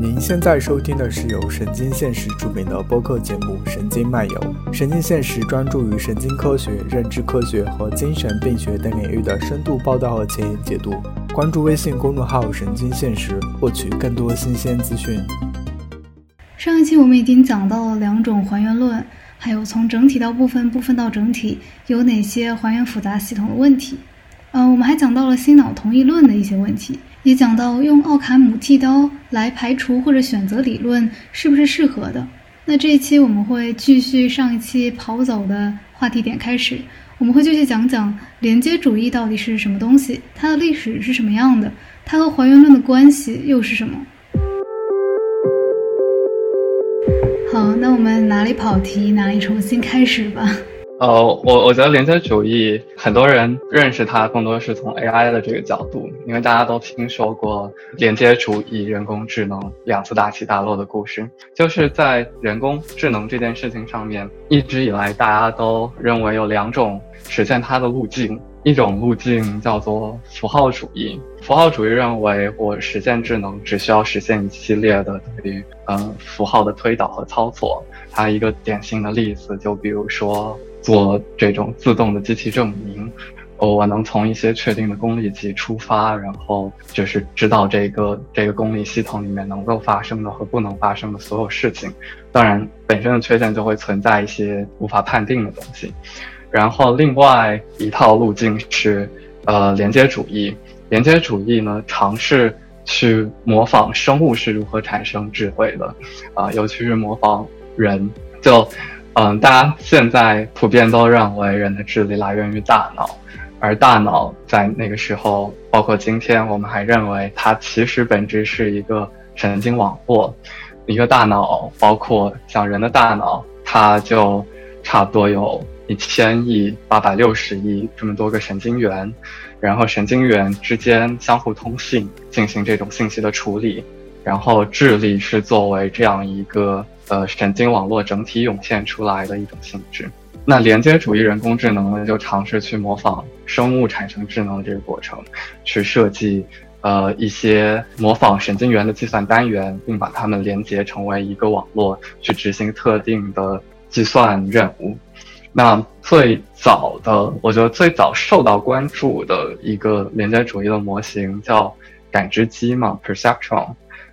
您现在收听的是由神经现实出品的播客节目《神经漫游》。神经现实专注于神经科学、认知科学和精神病学等领域的深度报道和前沿解读。关注微信公众号“神经现实”，获取更多新鲜资讯。上一期我们已经讲到了两种还原论，还有从整体到部分、部分到整体有哪些还原复杂系统的问题。嗯，我们还讲到了心脑同意论的一些问题。也讲到用奥卡姆剃刀来排除或者选择理论是不是适合的。那这一期我们会继续上一期跑走的话题点开始，我们会继续讲讲连接主义到底是什么东西，它的历史是什么样的，它和还原论的关系又是什么。好，那我们哪里跑题哪里重新开始吧。呃，我我觉得连接主义很多人认识它更多是从 AI 的这个角度，因为大家都听说过连接主义、人工智能两次大起大落的故事。就是在人工智能这件事情上面，一直以来大家都认为有两种实现它的路径，一种路径叫做符号主义。符号主义认为我实现智能只需要实现一系列的对于嗯符号的推导和操作。它一个典型的例子就比如说。做这种自动的机器证明，哦，我能从一些确定的公理集出发，然后就是知道这个这个公理系统里面能够发生的和不能发生的所有事情。当然，本身的缺陷就会存在一些无法判定的东西。然后，另外一套路径是，呃，连接主义。连接主义呢，尝试去模仿生物是如何产生智慧的，啊，尤其是模仿人，就。嗯，大家现在普遍都认为人的智力来源于大脑，而大脑在那个时候，包括今天，我们还认为它其实本质是一个神经网络。一个大脑，包括像人的大脑，它就差不多有一千亿八百六十亿这么多个神经元，然后神经元之间相互通信，进行这种信息的处理，然后智力是作为这样一个。呃，神经网络整体涌现出来的一种性质。那连接主义人工智能呢，就尝试去模仿生物产生智能的这个过程，去设计呃一些模仿神经元的计算单元，并把它们连接成为一个网络，去执行特定的计算任务。那最早的，我觉得最早受到关注的一个连接主义的模型叫感知机嘛，perceptron。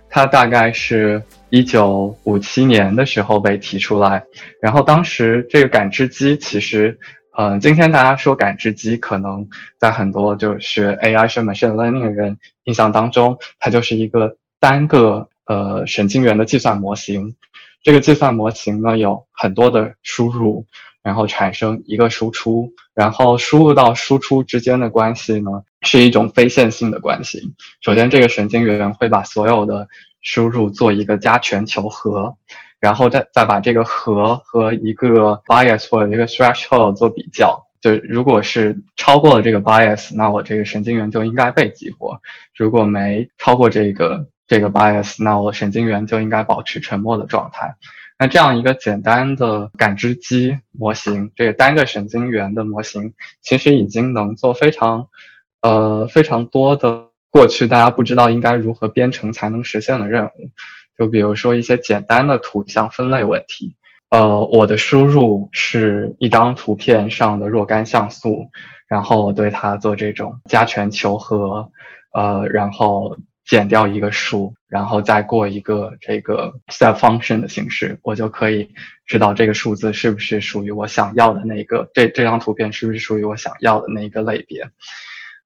它大概是一九五七年的时候被提出来，然后当时这个感知机其实，嗯，今天大家说感知机，可能在很多就学 AI 学 machine learning 的人印象当中，它就是一个单个呃神经元的计算模型。这个计算模型呢有很多的输入，然后产生一个输出，然后输入到输出之间的关系呢是一种非线性的关系。首先，这个神经元会把所有的输入做一个加权求和，然后再再把这个和和一个 bias 或者一个 threshold 做比较，就如果是超过了这个 bias，那我这个神经元就应该被激活；如果没超过这个这个 bias，那我神经元就应该保持沉默的状态。那这样一个简单的感知机模型，这个单个神经元的模型，其实已经能做非常呃非常多的。过去大家不知道应该如何编程才能实现的任务，就比如说一些简单的图像分类问题。呃，我的输入是一张图片上的若干像素，然后我对它做这种加权求和，呃，然后减掉一个数，然后再过一个这个 step function 的形式，我就可以知道这个数字是不是属于我想要的那个，这这张图片是不是属于我想要的那一个类别。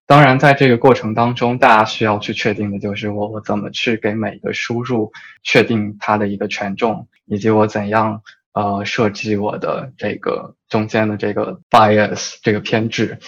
当然，在这个过程当中，大家需要去确定的就是我我怎么去给每一个输入确定它的一个权重，以及我怎样呃设计我的这个中间的这个 bias 这个偏置。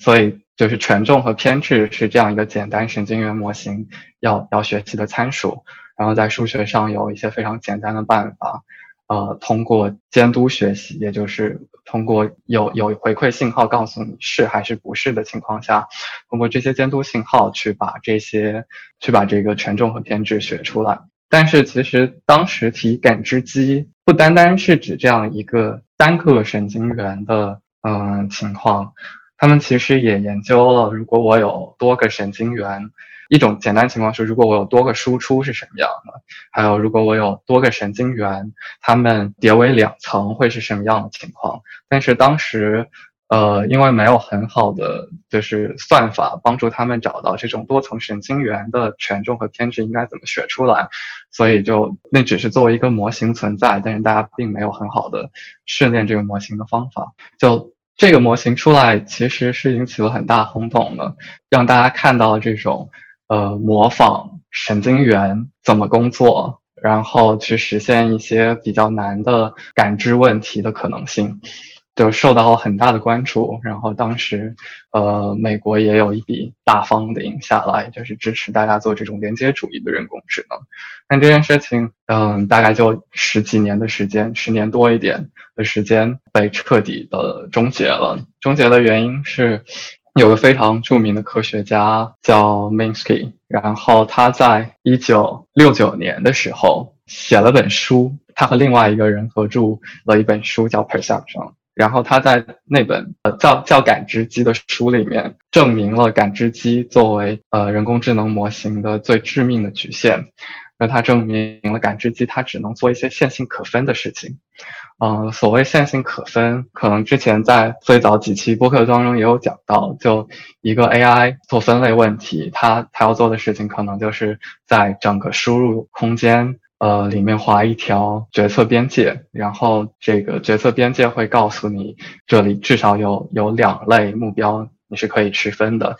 所以，就是权重和偏置是这样一个简单神经元模型要要学习的参数。然后在数学上有一些非常简单的办法。呃，通过监督学习，也就是通过有有回馈信号告诉你是还是不是的情况下，通过这些监督信号去把这些去把这个权重和偏置学出来。但是其实当时提感知机不单单是指这样一个单个神经元的嗯情况，他们其实也研究了如果我有多个神经元。一种简单情况是，如果我有多个输出是什么样的，还有如果我有多个神经元，它们叠为两层会是什么样的情况。但是当时。呃，因为没有很好的就是算法帮助他们找到这种多层神经元的权重和偏置应该怎么学出来，所以就那只是作为一个模型存在，但是大家并没有很好的训练这个模型的方法。就这个模型出来，其实是引起了很大轰动的，让大家看到这种呃模仿神经元怎么工作，然后去实现一些比较难的感知问题的可能性。就受到了很大的关注，然后当时，呃，美国也有一笔大方的赢下来，就是支持大家做这种连接主义的人工智能。但这件事情，嗯，大概就十几年的时间，十年多一点的时间被彻底的终结了。终结的原因是，有个非常著名的科学家叫 Minsky，然后他在一九六九年的时候写了本书，他和另外一个人合著了一本书叫 Perception。然后他在那本呃叫叫感知机的书里面，证明了感知机作为呃人工智能模型的最致命的局限。那他证明了感知机它只能做一些线性可分的事情。嗯，所谓线性可分，可能之前在最早几期播客当中也有讲到，就一个 AI 做分类问题，它它要做的事情可能就是在整个输入空间。呃，里面划一条决策边界，然后这个决策边界会告诉你，这里至少有有两类目标你是可以区分的。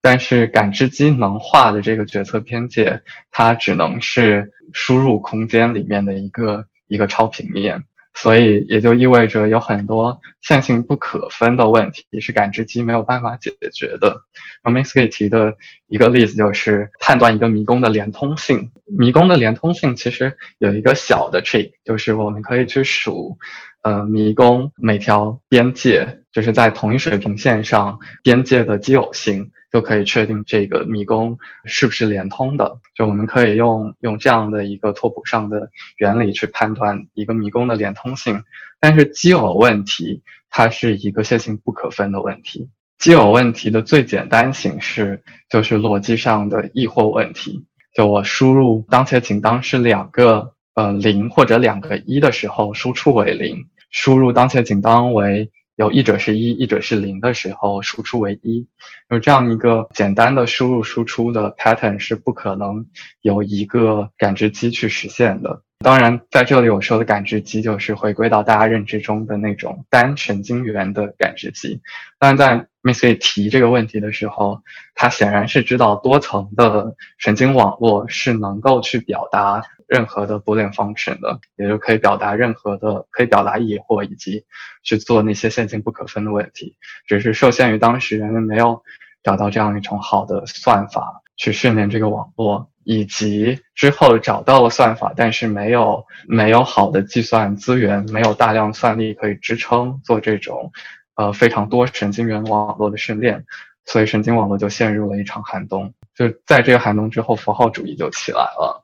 但是感知机能化的这个决策边界，它只能是输入空间里面的一个一个超平面。所以也就意味着有很多线性不可分的问题是感知机没有办法解决的。m i n s k y 提的一个例子就是判断一个迷宫的连通性。迷宫的连通性其实有一个小的 trick，就是我们可以去数，呃，迷宫每条边界就是在同一水平线上边界的奇偶性。就可以确定这个迷宫是不是连通的。就我们可以用用这样的一个拓扑上的原理去判断一个迷宫的连通性。但是奇偶问题它是一个线性不可分的问题。奇偶问题的最简单形式就是逻辑上的异或问题。就我输入当前仅当是两个呃零或者两个一的时候，输出为零；输入当前仅当为有一者是一，一者是零的时候，输出为一，有这样一个简单的输入输出的 pattern 是不可能由一个感知机去实现的。当然，在这里我说的感知机就是回归到大家认知中的那种单神经元的感知机。但在 m i s s y 提这个问题的时候，他显然是知道多层的神经网络是能够去表达任何的 Boolean function 的，也就可以表达任何的可以表达疑惑以及去做那些线性不可分的问题。只是受限于当时人们没有找到这样一种好的算法去训练这个网络。以及之后找到了算法，但是没有没有好的计算资源，没有大量算力可以支撑做这种，呃非常多神经元网络的训练，所以神经网络就陷入了一场寒冬。就在这个寒冬之后，符号主义就起来了。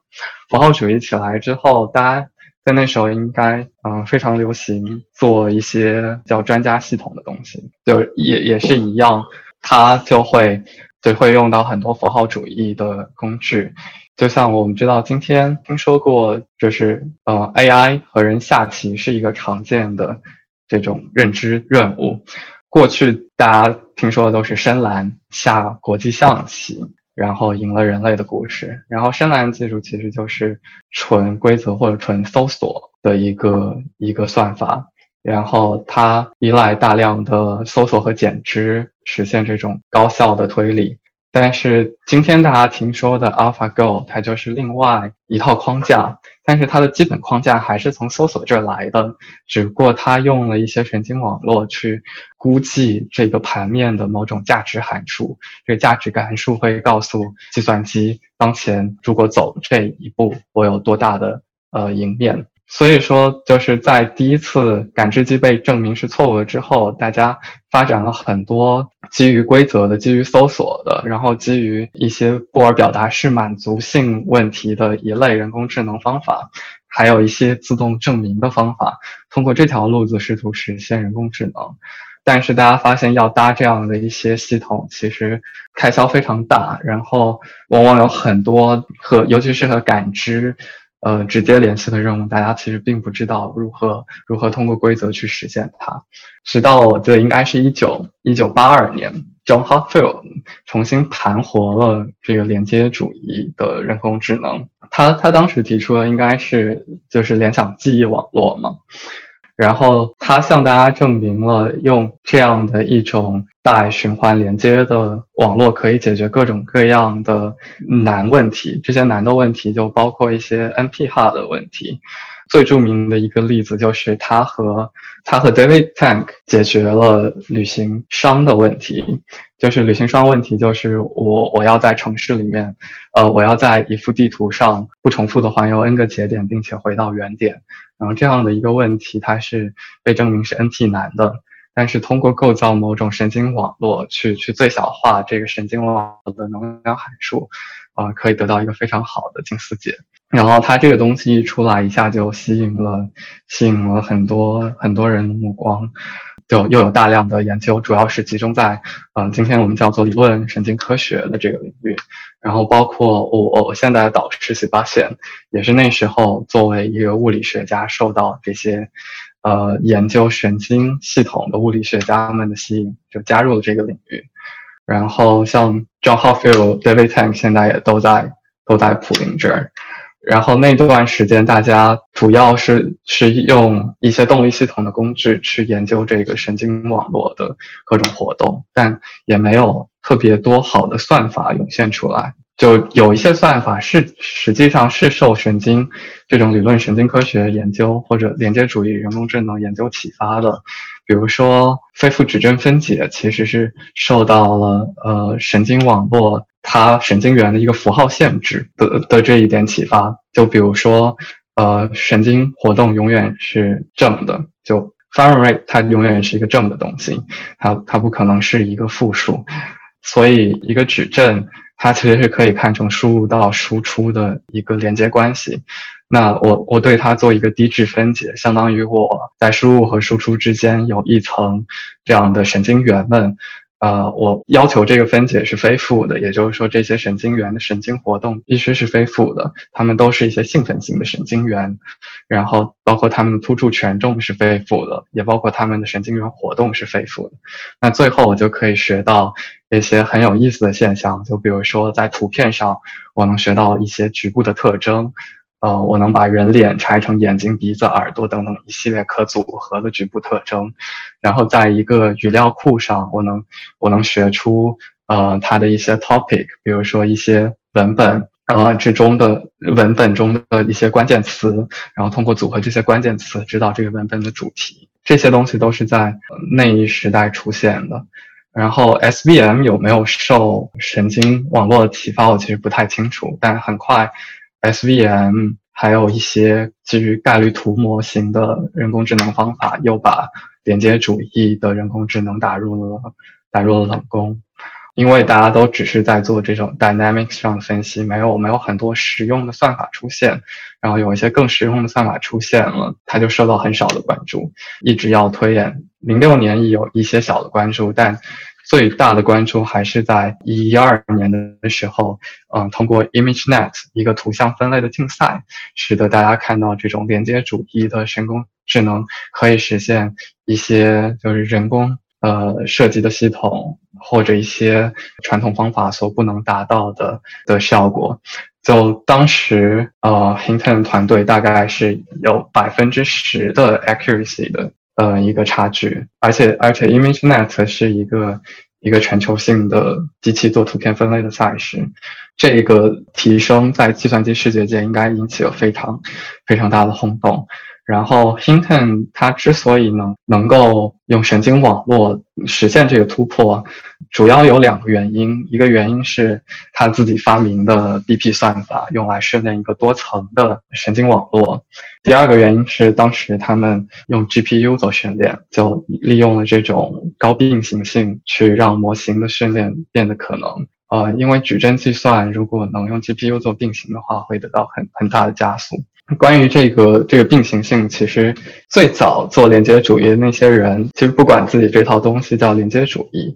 符号主义起来之后，大家在那时候应该嗯非常流行做一些叫专家系统的东西，就也也是一样，它就会。就会用到很多符号主义的工具，就像我们知道，今天听说过，就是呃，AI 和人下棋是一个常见的这种认知任务。过去大家听说的都是深蓝下国际象棋，然后赢了人类的故事。然后深蓝技术其实就是纯规则或者纯搜索的一个一个算法。然后它依赖大量的搜索和减脂实现这种高效的推理，但是今天大家听说的 AlphaGo 它就是另外一套框架，但是它的基本框架还是从搜索这儿来的，只不过它用了一些神经网络去估计这个盘面的某种价值函数，这个价值函数会告诉计算机当前如果走这一步，我有多大的呃赢面。所以说，就是在第一次感知机被证明是错误的之后，大家发展了很多基于规则的、基于搜索的，然后基于一些布尔表达式满足性问题的一类人工智能方法，还有一些自动证明的方法，通过这条路子试图实现人工智能。但是大家发现要搭这样的一些系统，其实开销非常大，然后往往有很多和尤其是和感知。呃，直接联系的任务，大家其实并不知道如何如何通过规则去实现它。直到我记得应该是一九一九八二年，John Hopfield 重新盘活了这个连接主义的人工智能。他他当时提出的应该是就是联想记忆网络嘛。然后他向大家证明了用这样的一种带循环连接的网络可以解决各种各样的难问题。这些难的问题就包括一些 NP 哈的问题。最著名的一个例子就是他和他和 David Tank 解决了旅行商的问题。就是旅行商问题，就是我我要在城市里面，呃，我要在一幅地图上不重复的环游 n 个节点，并且回到原点。然后这样的一个问题，它是被证明是 NP 难的，但是通过构造某种神经网络去去最小化这个神经网络的能量函数，啊，可以得到一个非常好的近似解。然后它这个东西一出来，一下就吸引了吸引了很多很多人的目光，就又有大量的研究，主要是集中在嗯，今天我们叫做理论神经科学的这个领域。然后包括我我现在的导师许发现，也是那时候作为一个物理学家受到这些，呃，研究神经系统的物理学家们的吸引，就加入了这个领域。然后像 John Hopfield、David Tank 现在也都在都在普林这儿。然后那段时间，大家主要是是用一些动力系统的工具去研究这个神经网络的各种活动，但也没有。特别多好的算法涌现出来，就有一些算法是实际上是受神经这种理论神经科学研究或者连接主义人工智能研究启发的，比如说非负指针分解其实是受到了呃神经网络它神经元的一个符号限制的的这一点启发，就比如说呃神经活动永远是正的，就 firing rate 它永远是一个正的东西，它它不可能是一个负数。所以，一个矩阵它其实是可以看成输入到输出的一个连接关系。那我我对它做一个低质分解，相当于我在输入和输出之间有一层这样的神经元们。呃，我要求这个分解是非负的，也就是说，这些神经元的神经活动必须是非负的，它们都是一些兴奋性的神经元，然后包括它们的突触权重是非负的，也包括它们的神经元活动是非负的。那最后我就可以学到一些很有意思的现象，就比如说在图片上，我能学到一些局部的特征。呃，我能把人脸拆成眼睛、鼻子、耳朵等等一系列可组合的局部特征，然后在一个语料库上，我能我能学出呃它的一些 topic，比如说一些文本呃之中的文本中的一些关键词，然后通过组合这些关键词，知道这个文本的主题。这些东西都是在那一时代出现的。然后 SVM 有没有受神经网络的启发，我其实不太清楚，但很快。SVM 还有一些基于概率图模型的人工智能方法，又把连接主义的人工智能打入了打入了冷宫，因为大家都只是在做这种 dynamics 上的分析，没有没有很多实用的算法出现，然后有一些更实用的算法出现了，它就受到很少的关注，一直要推演，零六年也有一些小的关注，但。最大的关注还是在一二年的时候，嗯，通过 ImageNet 一个图像分类的竞赛，使得大家看到这种连接主义的人工智能可以实现一些就是人工呃设计的系统或者一些传统方法所不能达到的的效果。就当时呃，Hinton 团队大概是有百分之十的 accuracy 的。呃，一个差距，而且而且，ImageNet 是一个一个全球性的机器做图片分类的赛事，这个提升在计算机视觉界应该引起了非常非常大的轰动。然后，Hinton 它之所以能能够用神经网络实现这个突破，主要有两个原因。一个原因是他自己发明的 BP 算法，用来训练一个多层的神经网络。第二个原因是当时他们用 GPU 做训练，就利用了这种高并行性去让模型的训练变得可能。呃，因为矩阵计算如果能用 GPU 做并行的话，会得到很很大的加速。关于这个这个并行性，其实最早做连接主义的那些人，其实不管自己这套东西叫连接主义，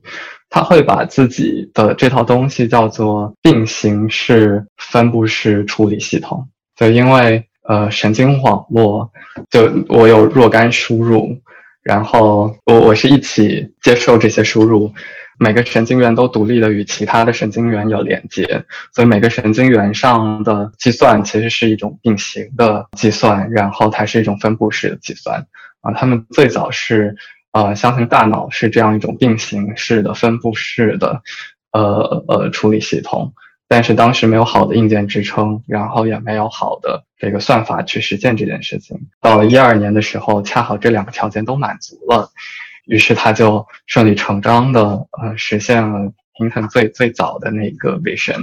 他会把自己的这套东西叫做并行式分布式处理系统。就因为呃神经网络，就我有若干输入，然后我我是一起接受这些输入。每个神经元都独立的与其他的神经元有连接，所以每个神经元上的计算其实是一种并行的计算，然后它是一种分布式的计算啊。他们最早是呃相信大脑是这样一种并行式的分布式的呃呃处理系统，但是当时没有好的硬件支撑，然后也没有好的这个算法去实现这件事情。到了一二年的时候，恰好这两个条件都满足了。于是他就顺理成章的呃实现了 Hinton 最最早的那个 vision，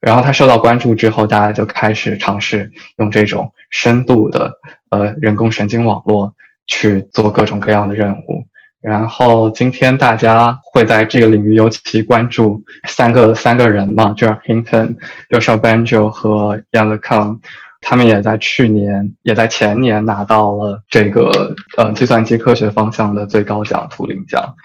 然后他受到关注之后，大家就开始尝试用这种深度的呃人工神经网络去做各种各样的任务。然后今天大家会在这个领域尤其关注三个三个人嘛，就是 Hinton、Yoshua Bengio 和 Yann LeCun。他们也在去年，也在前年拿到了这个呃计算机科学方向的最高奖图灵奖。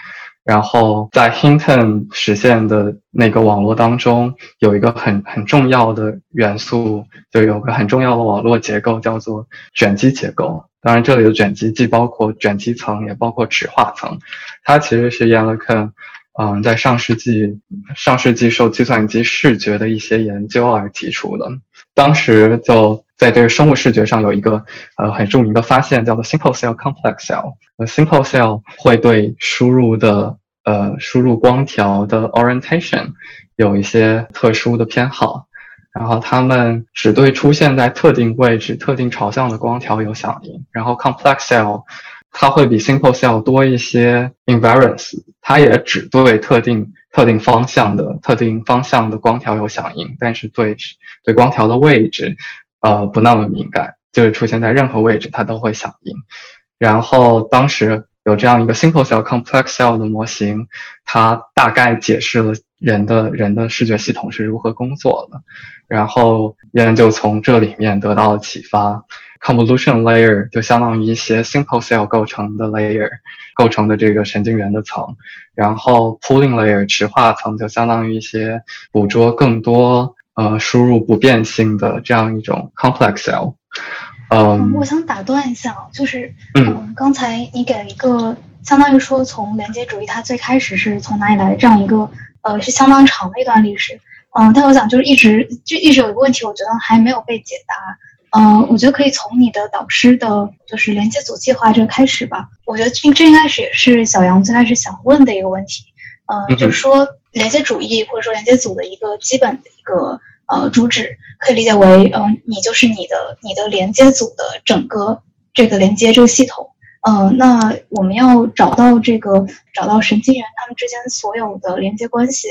然后在 Hinton 实现的那个网络当中，有一个很很重要的元素，就有个很重要的网络结构叫做卷积结构。当然，这里的卷积既包括卷积层，也包括纸化层。它其实是 Yann LeCun 嗯在上世纪上世纪受计算机视觉的一些研究而提出的。当时就。在这个生物视觉上有一个呃很著名的发现，叫做 simple cell complex cell。呃，simple cell 会对输入的呃输入光条的 orientation 有一些特殊的偏好，然后它们只对出现在特定位置、特定朝向的光条有响应。然后 complex cell 它会比 simple cell 多一些 invariance，它也只对特定特定方向的特定方向的光条有响应，但是对对光条的位置。呃，不那么敏感，就是出现在任何位置它都会响应。然后当时有这样一个 simple cell complex cell 的模型，它大概解释了人的人的视觉系统是如何工作的。然后人就从这里面得到了启发。convolution layer 就相当于一些 simple cell 构成的 layer 构成的这个神经元的层，然后 pooling layer 池化层就相当于一些捕捉更多。呃，输入不变性的这样一种 complex cell。嗯，我想打断一下，就是嗯，刚才你给了一个相当于说从连接主义它最开始是从哪里来的这样一个呃是相当长的一段历史。嗯，但我想就是一直就一直有一个问题，我觉得还没有被解答。嗯，我觉得可以从你的导师的就是连接组计划这个开始吧。我觉得这这应该是也是小杨最开始想问的一个问题。嗯，就是说。连接主义或者说连接组的一个基本的一个呃主旨，可以理解为，嗯，你就是你的你的连接组的整个这个连接这个系统，嗯，那我们要找到这个找到神经元它们之间所有的连接关系，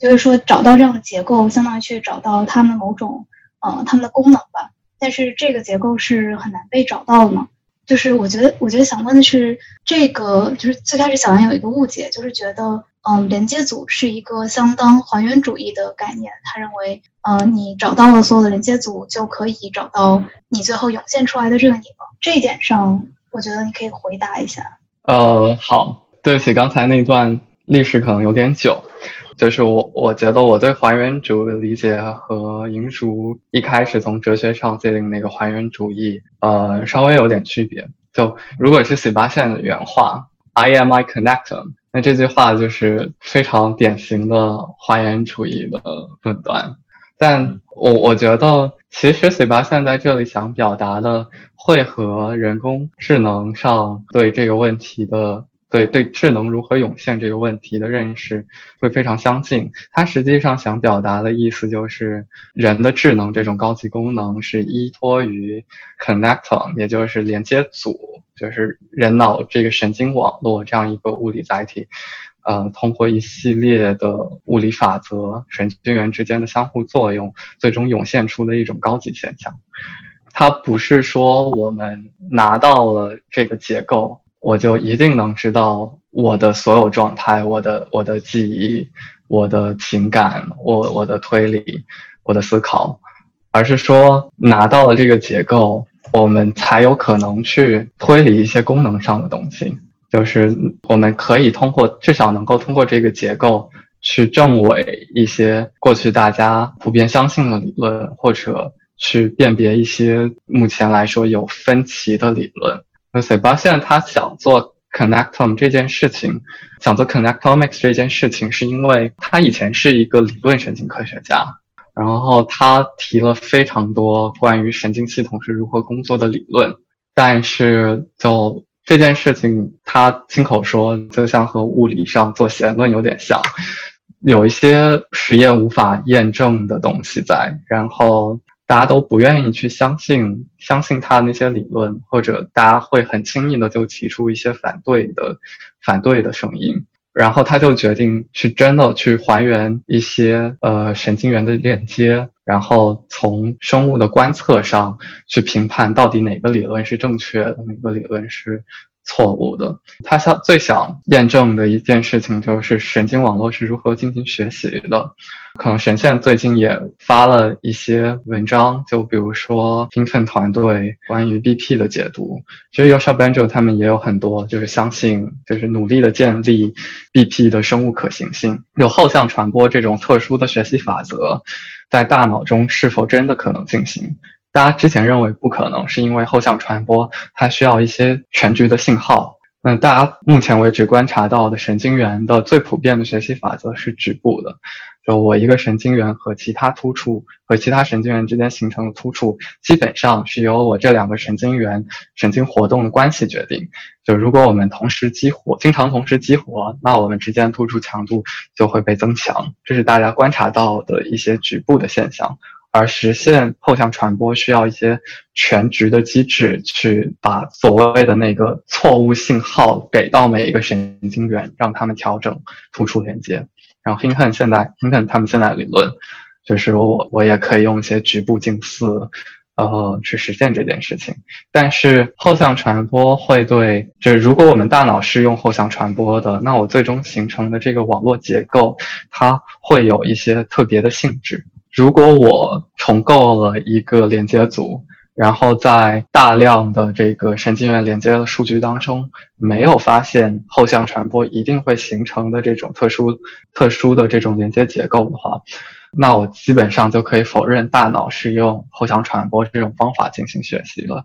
就是说找到这样的结构，相当于去找到它们某种呃它们的功能吧。但是这个结构是很难被找到的嘛？就是我觉得我觉得想问的是，这个就是最开始小杨有一个误解，就是觉得。嗯，连接组是一个相当还原主义的概念。他认为，呃，你找到了所有的连接组，就可以找到你最后涌现出来的这个你了。这一点上，我觉得你可以回答一下。呃，好，对不起，刚才那段历史可能有点久。就是我，我觉得我对还原主义的理解和银竹一开始从哲学上界定那个还原主义，呃，稍微有点区别。就如果是许巴线的原话，I am I connector。那这句话就是非常典型的还原主义的论断，但我我觉得其实水巴现在这里想表达的会和人工智能上对这个问题的对对智能如何涌现这个问题的认识会非常相近。它实际上想表达的意思就是人的智能这种高级功能是依托于 connector，也就是连接组。就是人脑这个神经网络这样一个物理载体，呃，通过一系列的物理法则，神经元之间的相互作用，最终涌现出的一种高级现象。它不是说我们拿到了这个结构，我就一定能知道我的所有状态，我的我的记忆，我的情感，我我的推理，我的思考。而是说拿到了这个结构，我们才有可能去推理一些功能上的东西。就是我们可以通过至少能够通过这个结构去证伪一些过去大家普遍相信的理论，或者去辨别一些目前来说有分歧的理论。那 Sebastian 他想做 Connectome 这件事情，想做 Connectomics 这件事情，是因为他以前是一个理论神经科学家，然后他提了非常多关于神经系统是如何工作的理论，但是就。这件事情，他亲口说，就像和物理上做弦论有点像，有一些实验无法验证的东西在，然后大家都不愿意去相信，相信他的那些理论，或者大家会很轻易的就提出一些反对的、反对的声音。然后他就决定去真的去还原一些呃神经元的链接，然后从生物的观测上去评判到底哪个理论是正确的，哪个理论是。错误的。他想最想验证的一件事情就是神经网络是如何进行学习的。可能神仙最近也发了一些文章，就比如说兴奋团队关于 BP 的解读。其实 Yosha Banjo 他们也有很多，就是相信，就是努力的建立 BP 的生物可行性。有后向传播这种特殊的学习法则，在大脑中是否真的可能进行？大家之前认为不可能，是因为后向传播它需要一些全局的信号。那大家目前为止观察到的神经元的最普遍的学习法则是局部的，就我一个神经元和其他突触和其他神经元之间形成的突触，基本上是由我这两个神经元神经活动的关系决定。就如果我们同时激活，经常同时激活，那我们之间突触强度就会被增强。这是大家观察到的一些局部的现象。而实现后向传播需要一些全局的机制，去把所谓的那个错误信号给到每一个神经元，让他们调整突触连接。然后 Hinton 现在 Hinton 他们现在理论就是我我也可以用一些局部近似，呃，去实现这件事情。但是后向传播会对，就是如果我们大脑是用后向传播的，那我最终形成的这个网络结构，它会有一些特别的性质。如果我重构了一个连接组，然后在大量的这个神经元连接的数据当中，没有发现后向传播一定会形成的这种特殊、特殊的这种连接结构的话，那我基本上就可以否认大脑是用后向传播这种方法进行学习了。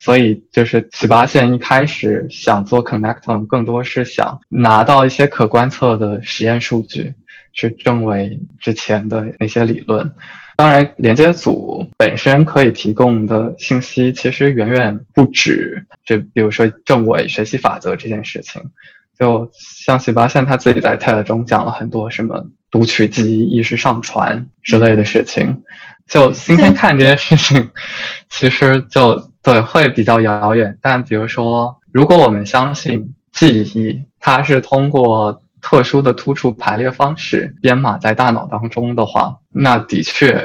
所以，就是启发线一开始想做 Connectome，更多是想拿到一些可观测的实验数据。去证伪之前的那些理论，当然，连接组本身可以提供的信息其实远远不止。就比如说证伪学习法则这件事情，就像喜巴现他自己在 TED 中讲了很多什么读取记忆、意识上传之类的事情。就今天看这件事情，其实就对会比较遥远。但比如说，如果我们相信记忆，它是通过特殊的突触排列方式编码在大脑当中的话，那的确，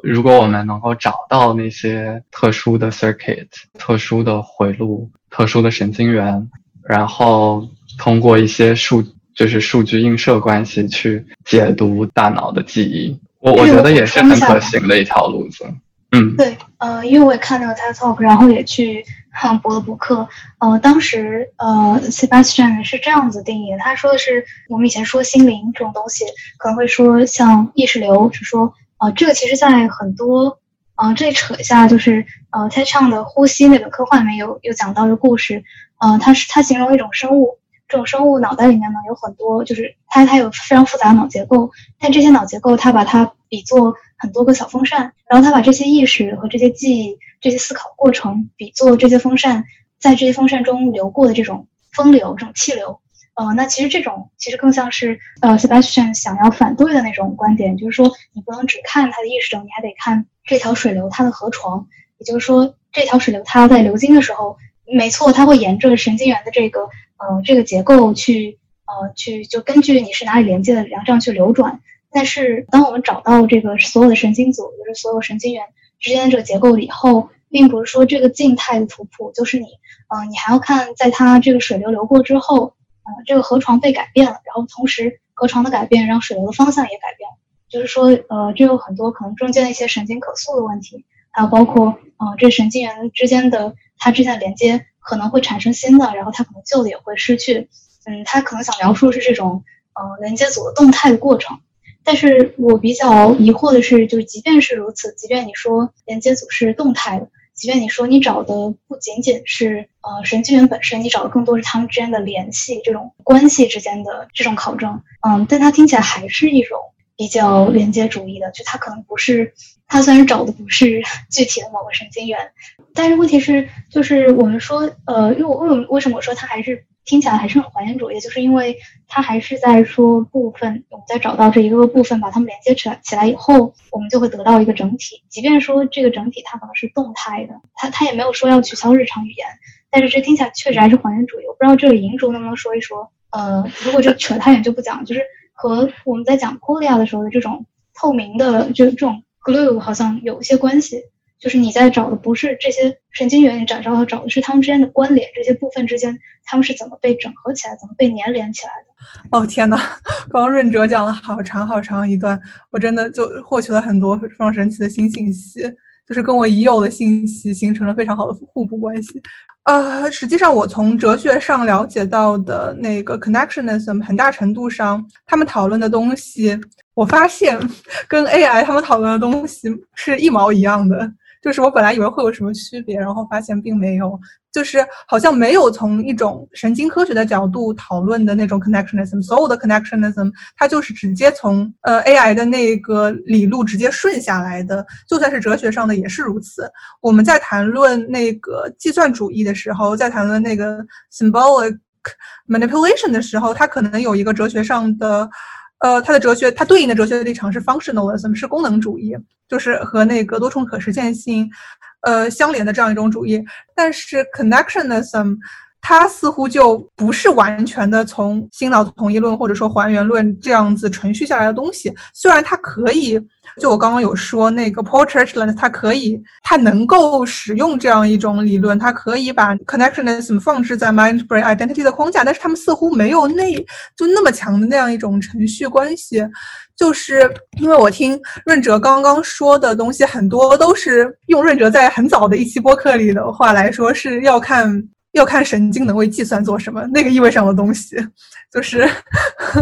如果我们能够找到那些特殊的 circuit、特殊的回路、特殊的神经元，然后通过一些数，就是数据映射关系去解读大脑的记忆，我我觉得也是很可行的一条路子。嗯，对，呃，因为我也看那个 TED Talk，然后也去。看博了补课，呃，当时呃，Sebastian 是这样子定义的，他说的是我们以前说心灵这种东西，可能会说像意识流，是说呃，这个其实在很多呃，这里扯一下，就是呃 t e c h 的呼吸那本科幻里面有有讲到的故事，呃，它是它形容一种生物，这种生物脑袋里面呢有很多，就是它它有非常复杂的脑结构，但这些脑结构它把它比作很多个小风扇，然后它把这些意识和这些记忆。这些思考过程比作这些风扇在这些风扇中流过的这种风流、这种气流，呃，那其实这种其实更像是呃 Sebastian 想要反对的那种观点，就是说你不能只看它的意识流，你还得看这条水流它的河床，也就是说这条水流它在流经的时候，没错，它会沿着神经元的这个呃这个结构去呃去就根据你是哪里连接的然后这样去流转，但是当我们找到这个所有的神经组，就是所有神经元之间的这个结构以后。并不是说这个静态的图谱就是你，嗯，你还要看在它这个水流流过之后，呃，这个河床被改变了，然后同时河床的改变让水流的方向也改变了。就是说，呃，这有很多可能中间的一些神经可塑的问题，还有包括，呃，这神经元之间的它之间的连接可能会产生新的，然后它可能旧的也会失去。嗯，它可能想描述是这种，呃，连接组的动态的过程。但是我比较疑惑的是，就是即便是如此，即便你说连接组是动态的，即便你说你找的不仅仅是呃神经元本身，你找的更多是它们之间的联系，这种关系之间的这种考证，嗯，但它听起来还是一种比较连接主义的，就它可能不是，它虽然找的不是 具体的某个神经元，但是问题是，就是我们说，呃，因为我为为什么我说它还是。听起来还是很还原主义，就是因为它还是在说部分，我们在找到这一个个部分，把它们连接起来起来以后，我们就会得到一个整体。即便说这个整体它可能是动态的，它它也没有说要取消日常语言，但是这听起来确实还是还原主义。我不知道这个银主能不能说一说，呃，如果就扯太远就不讲，就是和我们在讲 Polia 的时候的这种透明的，就这种 glue 好像有一些关系。就是你在找的不是这些神经元，你找找找的是它们之间的关联，这些部分之间它们是怎么被整合起来，怎么被粘连起来的？哦天呐，刚刚润哲讲了好长好长一段，我真的就获取了很多非常神奇的新信息，就是跟我已有的信息形成了非常好的互补关系。呃，实际上我从哲学上了解到的那个 connectionism，很大程度上他们讨论的东西，我发现 跟 AI 他们讨论的东西是一毛一样的。就是我本来以为会有什么区别，然后发现并没有，就是好像没有从一种神经科学的角度讨论的那种 connectionism，所有的 connectionism 它就是直接从呃 AI 的那个理路直接顺下来的，就算是哲学上的也是如此。我们在谈论那个计算主义的时候，在谈论那个 symbolic manipulation 的时候，它可能有一个哲学上的。呃，它的哲学，它对应的哲学立场是 functionalism，是功能主义，就是和那个多重可实现性，呃相连的这样一种主义。但是 connectionism。它似乎就不是完全的从新脑统一论或者说还原论这样子程序下来的东西。虽然它可以，就我刚刚有说那个 Paul Churchland，它可以，它能够使用这样一种理论，它可以把 connectionism 放置在 mind-brain identity 的框架，但是他们似乎没有那就那么强的那样一种程序关系。就是因为我听润哲刚刚说的东西很多都是用润哲在很早的一期播客里的话来说是要看。要看神经能为计算做什么，那个意味上的东西，就是，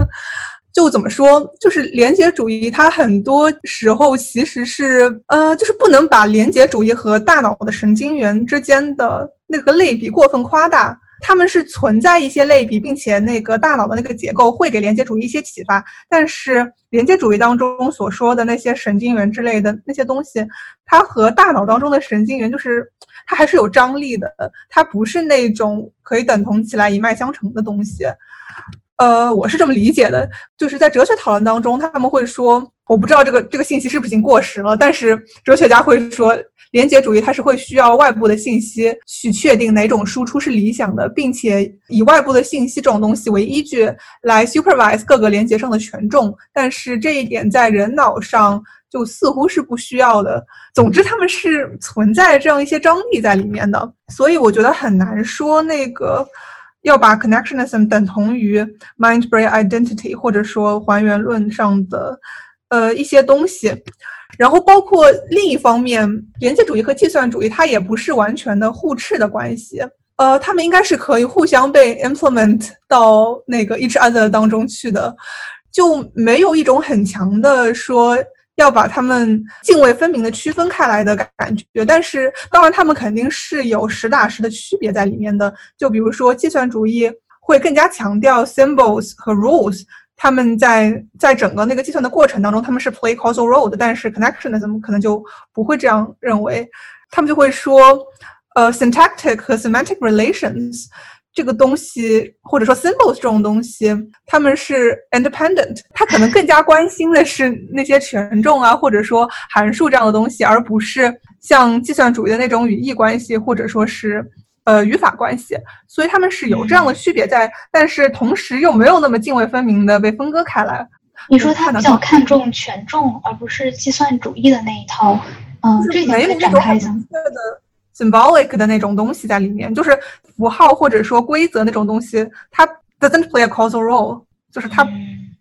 就怎么说，就是连结主义，它很多时候其实是，呃，就是不能把连结主义和大脑的神经元之间的那个类比过分夸大。他们是存在一些类比，并且那个大脑的那个结构会给连接主义一些启发。但是连接主义当中所说的那些神经元之类的那些东西，它和大脑当中的神经元就是它还是有张力的，它不是那种可以等同起来一脉相承的东西。呃，我是这么理解的，就是在哲学讨论当中，他们会说，我不知道这个这个信息是不是已经过时了，但是哲学家会说。连结主义它是会需要外部的信息去确定哪种输出是理想的，并且以外部的信息这种东西为依据来 supervise 各个连接上的权重。但是这一点在人脑上就似乎是不需要的。总之，他们是存在这样一些张力在里面的，所以我觉得很难说那个要把 connectionism 等同于 mind-brain identity 或者说还原论上的呃一些东西。然后包括另一方面，连接主义和计算主义，它也不是完全的互斥的关系。呃，他们应该是可以互相被 implement 到那个 each other 当中去的，就没有一种很强的说要把他们泾渭分明的区分开来的感觉。但是，当然他们肯定是有实打实的区别在里面的。就比如说，计算主义会更加强调 symbols 和 rules。他们在在整个那个计算的过程当中，他们是 play causal role 的，但是 connectionism 可能就不会这样认为，他们就会说，呃，syntactic 和 semantic relations 这个东西，或者说 symbols 这种东西，他们是 independent，他可能更加关心的是那些权重啊，或者说函数这样的东西，而不是像计算主义的那种语义关系，或者说是。呃，语法关系，所以他们是有这样的区别在，但是同时又没有那么泾渭分明的被分割开来。你说他比较看重权重，而不是计算主义的那一套，嗯，这没有展开一下。的 symbolic 的那种东西在里面，就是符号或者说规则那种东西，它 doesn't play a causal role，就是它。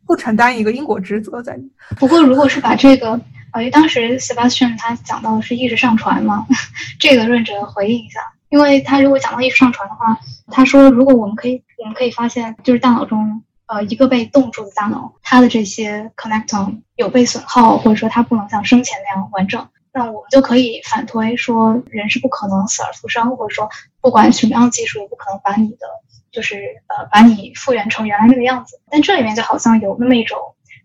不承担一个因果职责在里面。不过，如果是把这个，呃，因为当时 Sebastian 他讲到的是意识上传嘛，这个润哲回应一下，因为他如果讲到意识上传的话，他说如果我们可以，我们可以发现，就是大脑中，呃，一个被冻住的大脑，它的这些 connectome 有被损耗，或者说它不能像生前那样完整。那我们就可以反推说，人是不可能死而复生，或者说，不管什么样的技术，也不可能把你的，就是呃，把你复原成原来那个样子。但这里面就好像有那么一种，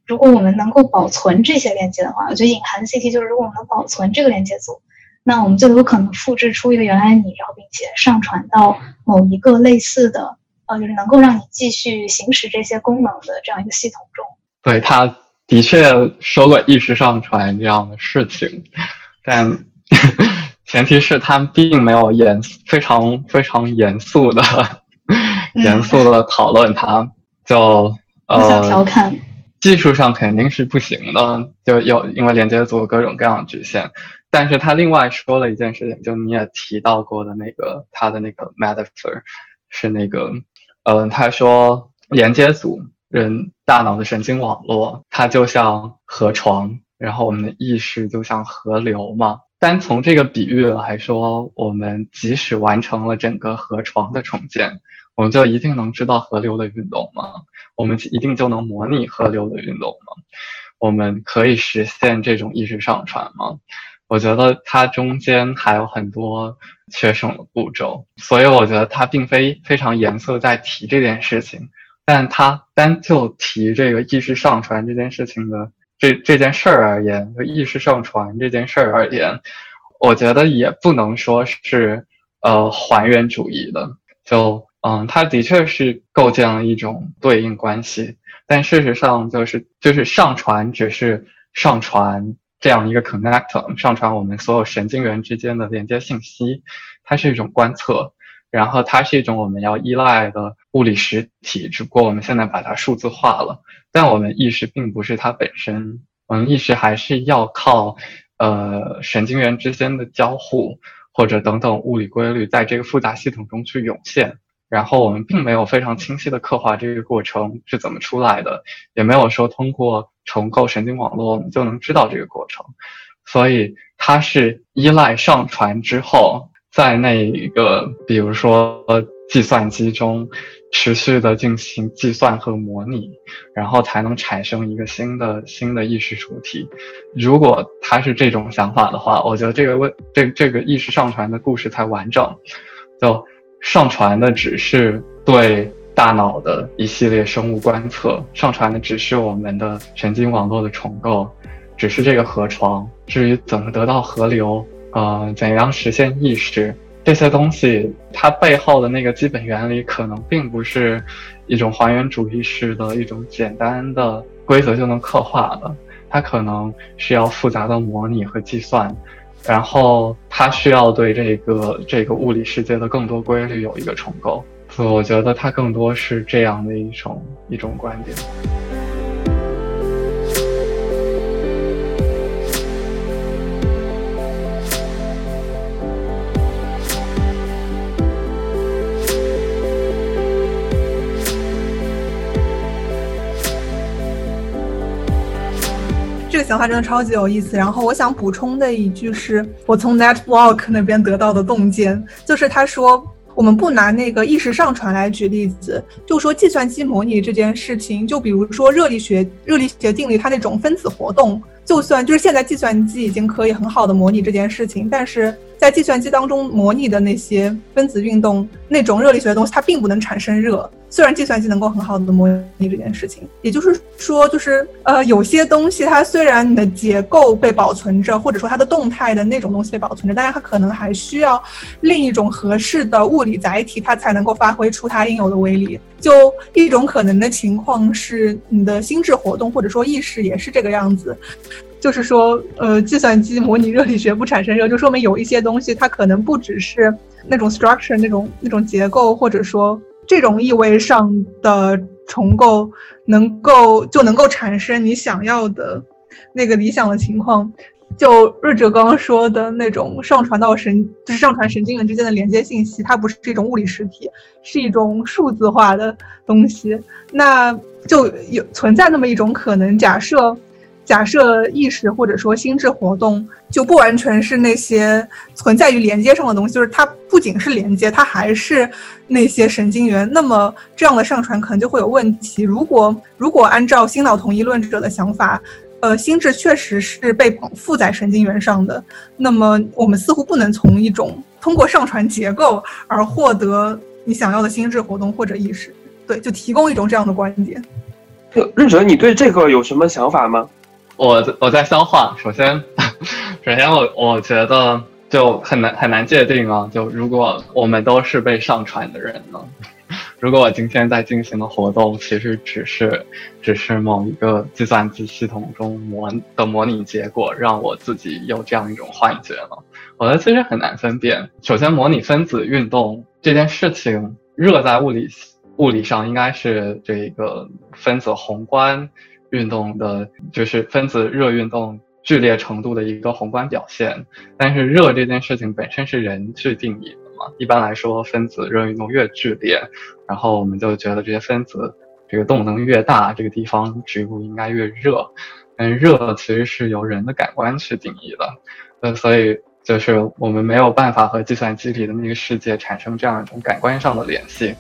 如果我们能够保存这些链接的话，我觉得隐含的信息就是，如果我们能保存这个连接组，那我们就有可能复制出一个原来你，然后并且上传到某一个类似的，呃，就是能够让你继续行使这些功能的这样一个系统中。对他。的确说过意识上传这样的事情，但 前提是他并没有严非常非常严肃的 严肃的讨论它。就呃，调侃，技术上肯定是不行的，就有因为连接组各种各样的局限。但是他另外说了一件事情，就你也提到过的那个他的那个 metaphor 是那个，嗯，他说连接组。人大脑的神经网络，它就像河床，然后我们的意识就像河流嘛。单从这个比喻来说，我们即使完成了整个河床的重建，我们就一定能知道河流的运动吗？我们一定就能模拟河流的运动吗？我们可以实现这种意识上传吗？我觉得它中间还有很多缺省的步骤，所以我觉得它并非非常严肃在提这件事情。但他单就提这个意识上传这件事情的这这件事儿而言，就意识上传这件事儿而言，我觉得也不能说是呃还原主义的。就嗯，它的确是构建了一种对应关系，但事实上就是就是上传只是上传这样一个 connector，上传我们所有神经元之间的连接信息，它是一种观测。然后它是一种我们要依赖的物理实体，只不过我们现在把它数字化了。但我们意识并不是它本身，我们意识还是要靠，呃，神经元之间的交互或者等等物理规律，在这个复杂系统中去涌现。然后我们并没有非常清晰的刻画这个过程是怎么出来的，也没有说通过重构神经网络我们就能知道这个过程。所以它是依赖上传之后。在那一个，比如说计算机中持续的进行计算和模拟，然后才能产生一个新的新的意识主体。如果他是这种想法的话，我觉得这个问这这个意识上传的故事才完整。就上传的只是对大脑的一系列生物观测，上传的只是我们的神经网络的重构，只是这个河床。至于怎么得到河流？呃，怎样实现意识？这些东西它背后的那个基本原理，可能并不是一种还原主义式的一种简单的规则就能刻画的。它可能需要复杂的模拟和计算，然后它需要对这个这个物理世界的更多规律有一个重构。所以，我觉得它更多是这样的一种一种观点。这个想法真的超级有意思。然后我想补充的一句是，我从 Network 那边得到的洞见，就是他说，我们不拿那个意识上传来举例子，就说计算机模拟这件事情，就比如说热力学、热力学定律它那种分子活动，就算就是现在计算机已经可以很好的模拟这件事情，但是。在计算机当中模拟的那些分子运动那种热力学的东西，它并不能产生热。虽然计算机能够很好的模拟这件事情，也就是说，就是呃，有些东西它虽然你的结构被保存着，或者说它的动态的那种东西被保存着，但是它可能还需要另一种合适的物理载体，它才能够发挥出它应有的威力。就一种可能的情况是，你的心智活动或者说意识也是这个样子。就是说，呃，计算机模拟热力学不产生热，就说明有一些东西它可能不只是那种 structure 那种那种结构，或者说这种意味上的重构能够就能够产生你想要的那个理想的情况。就瑞哲刚刚说的那种上传到神，就是上传神经元之间的连接信息，它不是一种物理实体，是一种数字化的东西。那就有存在那么一种可能，假设假设意识或者说心智活动就不完全是那些存在于连接上的东西，就是它不仅是连接，它还是那些神经元。那么这样的上传可能就会有问题。如果如果按照新脑同一论者的想法。呃，心智确实是被绑附在神经元上的。那么，我们似乎不能从一种通过上传结构而获得你想要的心智活动或者意识。对，就提供一种这样的观点。就任哲，你对这个有什么想法吗？我我在消化。首先，首先我我觉得就很难很难界定啊。就如果我们都是被上传的人呢？如果我今天在进行的活动，其实只是，只是某一个计算机系统中模的模拟结果，让我自己有这样一种幻觉了。我觉得其实很难分辨。首先，模拟分子运动这件事情，热在物理物理上应该是这个分子宏观运动的，就是分子热运动剧烈程度的一个宏观表现。但是，热这件事情本身是人去定义的嘛。一般来说，分子热运动越剧烈，然后我们就觉得这些分子这个动能越大，这个地方植物应该越热。但热其实是由人的感官去定义的，呃，所以就是我们没有办法和计算机里的那个世界产生这样一种感官上的联系。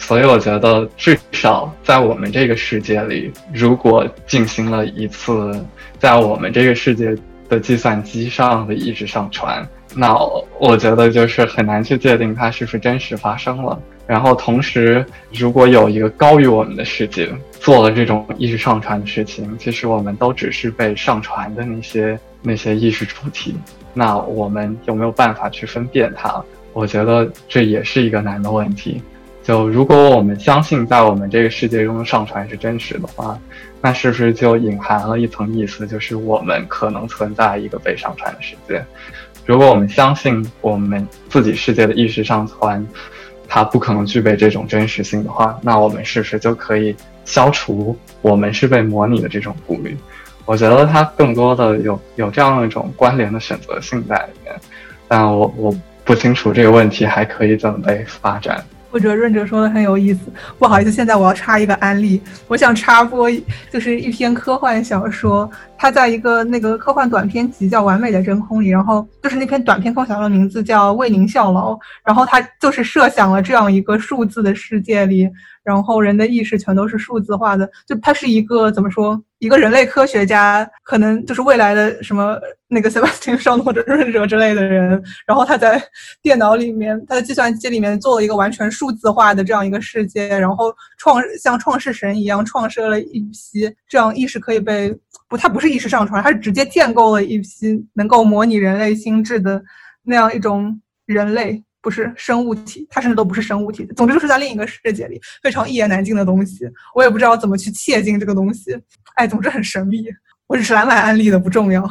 所以我觉得，至少在我们这个世界里，如果进行了一次在我们这个世界的计算机上的意识上传。那我觉得就是很难去界定它是不是真实发生了。然后同时，如果有一个高于我们的世界做了这种意识上传的事情，其实我们都只是被上传的那些那些意识主体。那我们有没有办法去分辨它？我觉得这也是一个难的问题。就如果我们相信在我们这个世界中的上传是真实的话，那是不是就隐含了一层意思，就是我们可能存在一个被上传的世界？如果我们相信我们自己世界的意识上传，它不可能具备这种真实性的话，那我们是不是就可以消除我们是被模拟的这种顾虑？我觉得它更多的有有这样一种关联的选择性在里面，但我我不清楚这个问题还可以怎么被发展。我觉得润哲说的很有意思，不好意思，现在我要插一个安利，我想插播就是一篇科幻小说，它在一个那个科幻短篇集叫《完美的真空》里，然后就是那篇短篇科幻小说的名字叫《为您效劳》，然后它就是设想了这样一个数字的世界里。然后人的意识全都是数字化的，就他是一个怎么说？一个人类科学家，可能就是未来的什么那个 Sebastian 上或者润者之类的人。然后他在电脑里面，他的计算机里面做了一个完全数字化的这样一个世界，然后创像创世神一样创设了一批这样意识可以被不，他不是意识上传，他是直接建构了一批能够模拟人类心智的那样一种人类。不是生物体，它甚至都不是生物体。总之就是在另一个世界里非常一言难尽的东西，我也不知道怎么去切近这个东西。哎，总之很神秘。我只是来买安利的，不重要。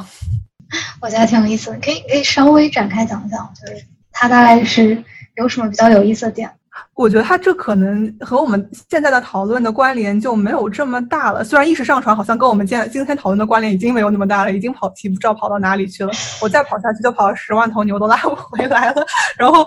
我觉得挺有意思的，可以可以稍微展开讲讲，就是它大概是有什么比较有意思的点。我觉得他这可能和我们现在的讨论的关联就没有这么大了。虽然意识上传好像跟我们今今天讨论的关联已经没有那么大了，已经跑题不知道跑到哪里去了。我再跑下去就跑了十万头牛都拉不回来了。然后，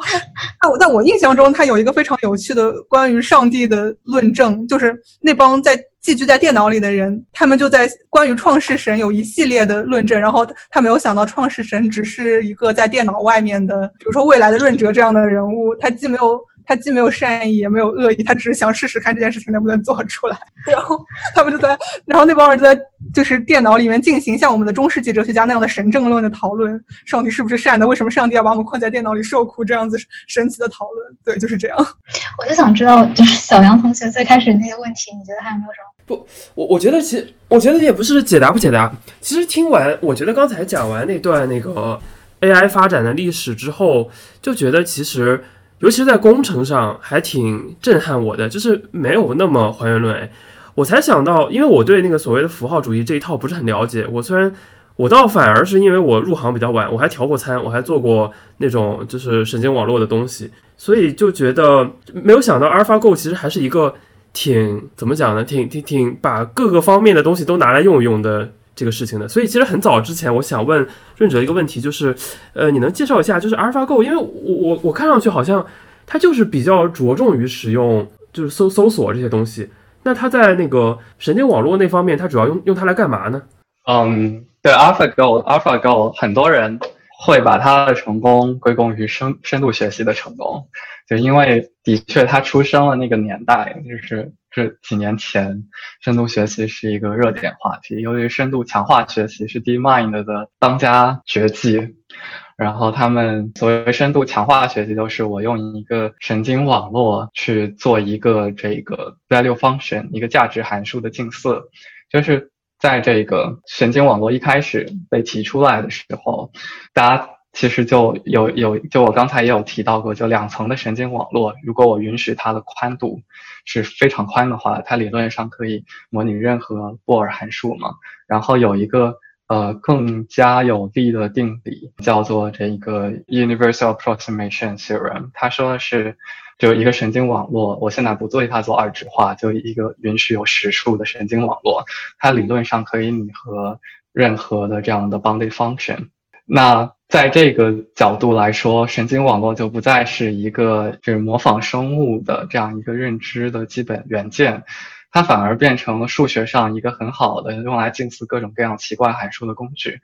但我在我印象中，他有一个非常有趣的关于上帝的论证，就是那帮在寄居在电脑里的人，他们就在关于创世神有一系列的论证。然后他没有想到创世神只是一个在电脑外面的，比如说未来的润哲这样的人物，他既没有。他既没有善意，也没有恶意，他只是想试试看这件事情能不能做出来。然后他们就在，然后那帮人就在，就是电脑里面进行像我们的中世纪哲学家那样的神正论的讨论：上帝是不是善的？为什么上帝要把我们困在电脑里受苦？这样子神奇的讨论。对，就是这样。我就想知道，就是小杨同学最开始那些问题，你觉得还有没有什么？不，我我觉得其实，我觉得也不是解答不解答。其实听完，我觉得刚才讲完那段那个 AI 发展的历史之后，就觉得其实。尤其是在工程上还挺震撼我的，就是没有那么还原论。我才想到，因为我对那个所谓的符号主义这一套不是很了解。我虽然我倒反而是因为我入行比较晚，我还调过餐，我还做过那种就是神经网络的东西，所以就觉得没有想到 AlphaGo 其实还是一个挺怎么讲呢？挺挺挺把各个方面的东西都拿来用一用的这个事情的。所以其实很早之前，我想问润哲一个问题，就是呃，你能介绍一下就是 AlphaGo？因为我我我看上去好像它就是比较着重于使用就是搜搜索这些东西。那它在那个神经网络那方面，它主要用用它来干嘛呢？嗯，对，AlphaGo，AlphaGo 很多人会把它的成功归功于深深度学习的成功，因为的确他出生了那个年代，就是这几年前，深度学习是一个热点话题，由于深度强化学习是 DeepMind 的当家绝技，然后他们所谓深度强化学习，就是我用一个神经网络去做一个这个 value function，一个价值函数的近似，就是。在这个神经网络一开始被提出来的时候，大家其实就有有就我刚才也有提到过，就两层的神经网络，如果我允许它的宽度是非常宽的话，它理论上可以模拟任何布尔函数嘛。然后有一个呃更加有力的定理，叫做这一个 Universal Approximation Theorem，它说的是。就一个神经网络，我现在不对它做二指化，就一个允许有实数的神经网络，它理论上可以拟合任何的这样的 bounded function。那在这个角度来说，神经网络就不再是一个就是模仿生物的这样一个认知的基本元件，它反而变成了数学上一个很好的用来近似各种各样奇怪函数的工具。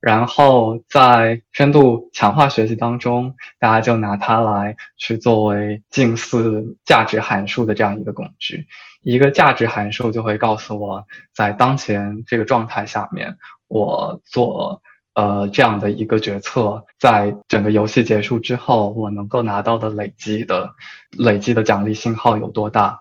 然后在深度强化学习当中，大家就拿它来去作为近似价值函数的这样一个工具。一个价值函数就会告诉我在当前这个状态下面，我做呃这样的一个决策，在整个游戏结束之后，我能够拿到的累积的累积的奖励信号有多大。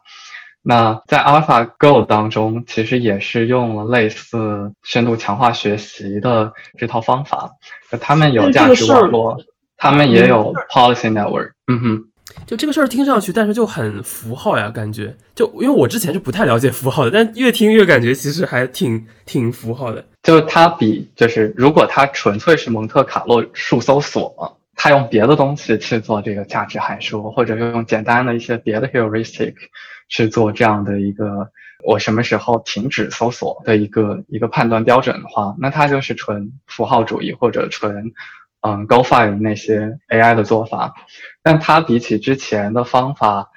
那在 AlphaGo 当中，其实也是用了类似深度强化学习的这套方法。就他们有价值网络，他们也有 Policy Network。嗯哼，就这个事儿听上去，但是就很符号呀，感觉就因为我之前是不太了解符号的，但越听越感觉其实还挺挺符号的。就是它比就是如果它纯粹是蒙特卡洛数搜索，它用别的东西去做这个价值函数，或者用简单的一些别的 heuristic。去做这样的一个我什么时候停止搜索的一个一个判断标准的话，那它就是纯符号主义或者纯嗯 GoFi 那些 AI 的做法。但它比起之前的方法，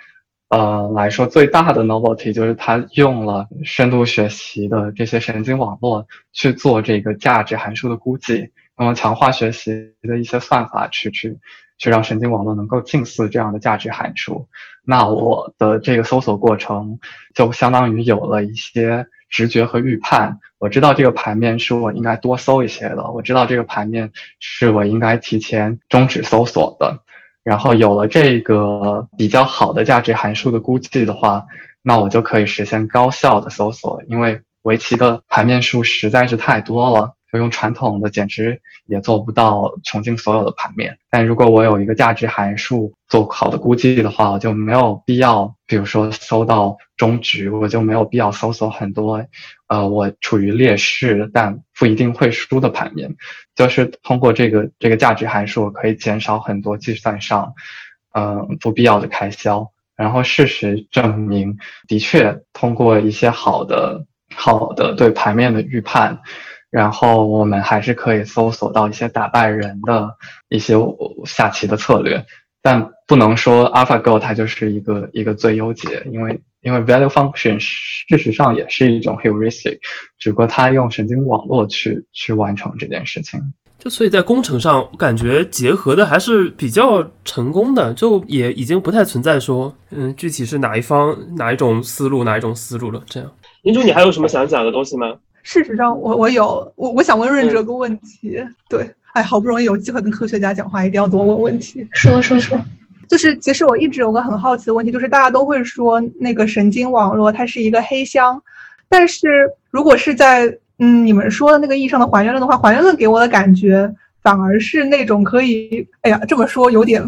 呃来说最大的 novelty 就是它用了深度学习的这些神经网络去做这个价值函数的估计，那么强化学习的一些算法去去。去让神经网络能够近似这样的价值函数，那我的这个搜索过程就相当于有了一些直觉和预判。我知道这个盘面是我应该多搜一些的，我知道这个盘面是我应该提前终止搜索的。然后有了这个比较好的价值函数的估计的话，那我就可以实现高效的搜索，因为围棋的盘面数实在是太多了。就用传统的简直也做不到穷尽所有的盘面，但如果我有一个价值函数做好的估计的话，我就没有必要，比如说搜到终局，我就没有必要搜索很多，呃，我处于劣势但不一定会输的盘面，就是通过这个这个价值函数可以减少很多计算上，嗯，不必要的开销。然后事实证明，的确通过一些好的好的对盘面的预判。然后我们还是可以搜索到一些打败人的一些下棋的策略，但不能说 AlphaGo 它就是一个一个最优解，因为因为 Value Function 事实上也是一种 heuristic，只不过它用神经网络去去完成这件事情。就所以在工程上感觉结合的还是比较成功的，就也已经不太存在说嗯具体是哪一方哪一种思路哪一种思路了。这样，林主，你还有什么想讲的东西吗？事实上，我我有我我想问润哲个问题。对，哎，好不容易有机会跟科学家讲话，一定要多问问题。说说说，就是其实我一直有个很好奇的问题，就是大家都会说那个神经网络它是一个黑箱，但是如果是在嗯你们说的那个意义上的还原论的话，还原论给我的感觉反而是那种可以，哎呀，这么说有点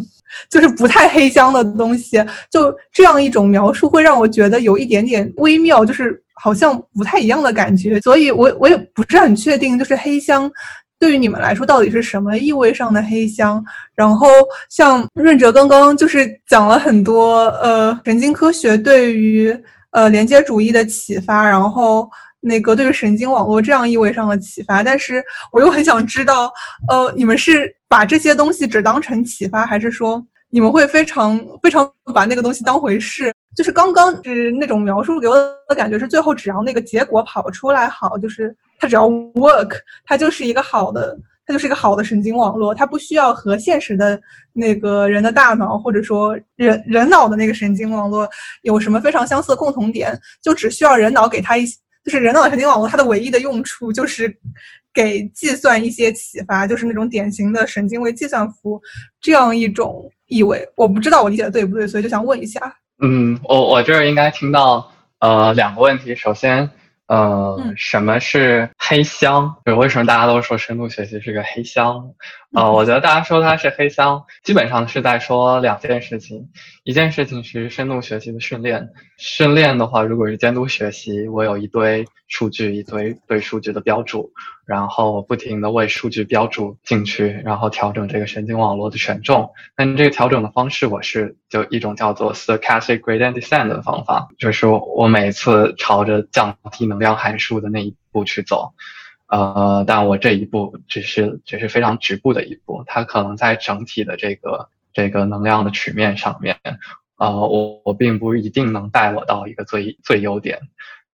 就是不太黑箱的东西。就这样一种描述会让我觉得有一点点微妙，就是。好像不太一样的感觉，所以我我也不是很确定，就是黑箱对于你们来说到底是什么意味上的黑箱。然后像润哲刚刚就是讲了很多，呃，神经科学对于呃连接主义的启发，然后那个对于神经网络这样意味上的启发，但是我又很想知道，呃，你们是把这些东西只当成启发，还是说你们会非常非常把那个东西当回事？就是刚刚是那种描述给我的感觉是，最后只要那个结果跑出来好，就是它只要 work，它就是一个好的。它就是一个好的神经网络，它不需要和现实的那个人的大脑，或者说人人脑的那个神经网络有什么非常相似的共同点，就只需要人脑给它一，就是人脑神经网络它的唯一的用处就是给计算一些启发，就是那种典型的神经为计算服务这样一种意味。我不知道我理解的对不对，所以就想问一下。嗯，我我这儿应该听到呃两个问题，首先。呃，什么是黑箱？就为什么大家都说深度学习是个黑箱？呃，我觉得大家说它是黑箱，基本上是在说两件事情。一件事情是深度学习的训练，训练的话，如果是监督学习，我有一堆数据，一堆对数据的标注，然后不停的为数据标注进去，然后调整这个神经网络的权重。那这个调整的方式，我是就一种叫做 stochastic gradient descent 的方法，就是我每次朝着降低能量函数的那一步去走。呃，但我这一步只是只是非常局部的一步，它可能在整体的这个。这个能量的曲面上面，呃，我我并不一定能带我到一个最最优点，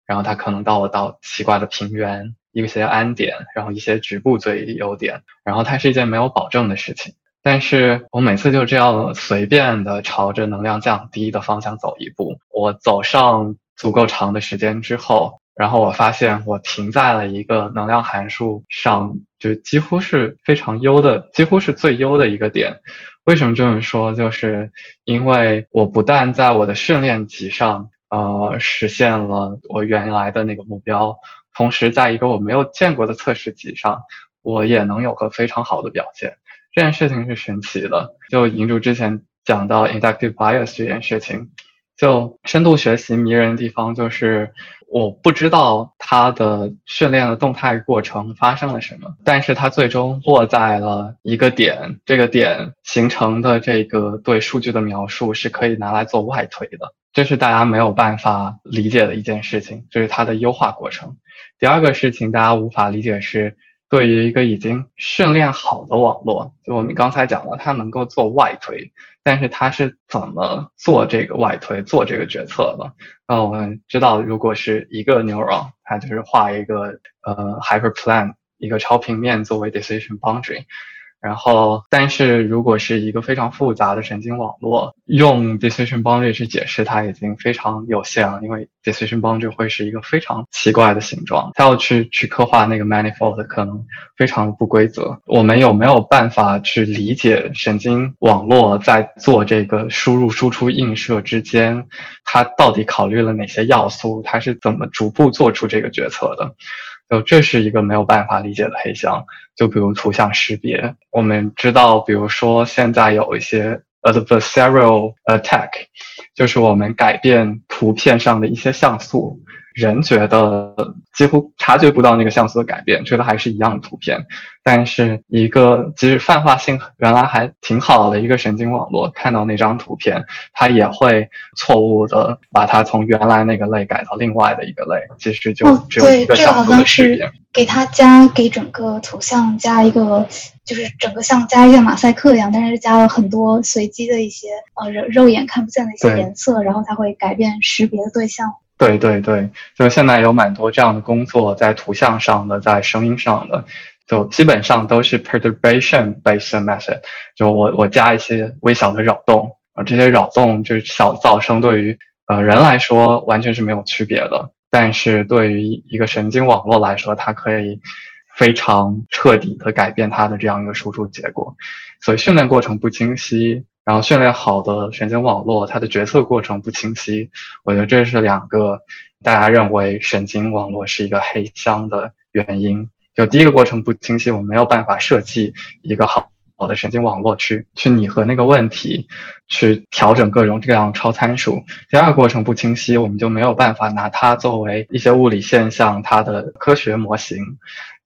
然后它可能到我到奇怪的平原，一些安点，然后一些局部最优点，然后它是一件没有保证的事情。但是我每次就这样随便的朝着能量降低的方向走一步，我走上足够长的时间之后，然后我发现我停在了一个能量函数上，就几乎是非常优的，几乎是最优的一个点。为什么这么说？就是因为我不但在我的训练集上，呃，实现了我原来的那个目标，同时在一个我没有见过的测试集上，我也能有个非常好的表现。这件事情是神奇的。就银主之前讲到 inductive bias 这件事情，就深度学习迷人的地方就是。我不知道它的训练的动态过程发生了什么，但是它最终落在了一个点，这个点形成的这个对数据的描述是可以拿来做外推的，这是大家没有办法理解的一件事情，这是它的优化过程。第二个事情大家无法理解是。对于一个已经训练好的网络，就我们刚才讲了，它能够做外推，但是他是怎么做这个外推、做这个决策的？那我们知道，如果是一个 neuron，它就是画一个呃 hyperplane，一个超平面作为 decision boundary。然后，但是如果是一个非常复杂的神经网络，用 decision boundary 去解释它已经非常有限了，因为 decision boundary 会是一个非常奇怪的形状，它要去去刻画那个 manifold 可能非常不规则。我们有没有办法去理解神经网络在做这个输入输出映射之间，它到底考虑了哪些要素？它是怎么逐步做出这个决策的？就这是一个没有办法理解的黑箱。就比如图像识别，我们知道，比如说现在有一些 adversarial attack，就是我们改变图片上的一些像素。人觉得几乎察觉不到那个像素的改变，觉得还是一样的图片。但是一个即使泛化性原来还挺好的一个神经网络，看到那张图片，它也会错误的把它从原来那个类改到另外的一个类。其实就只有一个像素的区别。给它加给整个图像加一个，就是整个像加一个马赛克一样，但是加了很多随机的一些呃肉肉眼看不见的一些颜色，然后它会改变识别的对象。对对对，就现在有蛮多这样的工作，在图像上的，在声音上的，就基本上都是 perturbation based method。就我我加一些微小的扰动，啊，这些扰动就是小噪声，对于呃人来说完全是没有区别的，但是对于一个神经网络来说，它可以非常彻底的改变它的这样一个输出结果。所以训练过程不清晰。然后训练好的神经网络，它的决策过程不清晰，我觉得这是两个大家认为神经网络是一个黑箱的原因。就第一个过程不清晰，我们没有办法设计一个好好的神经网络去去拟合那个问题，去调整各种各样超参数。第二个过程不清晰，我们就没有办法拿它作为一些物理现象它的科学模型，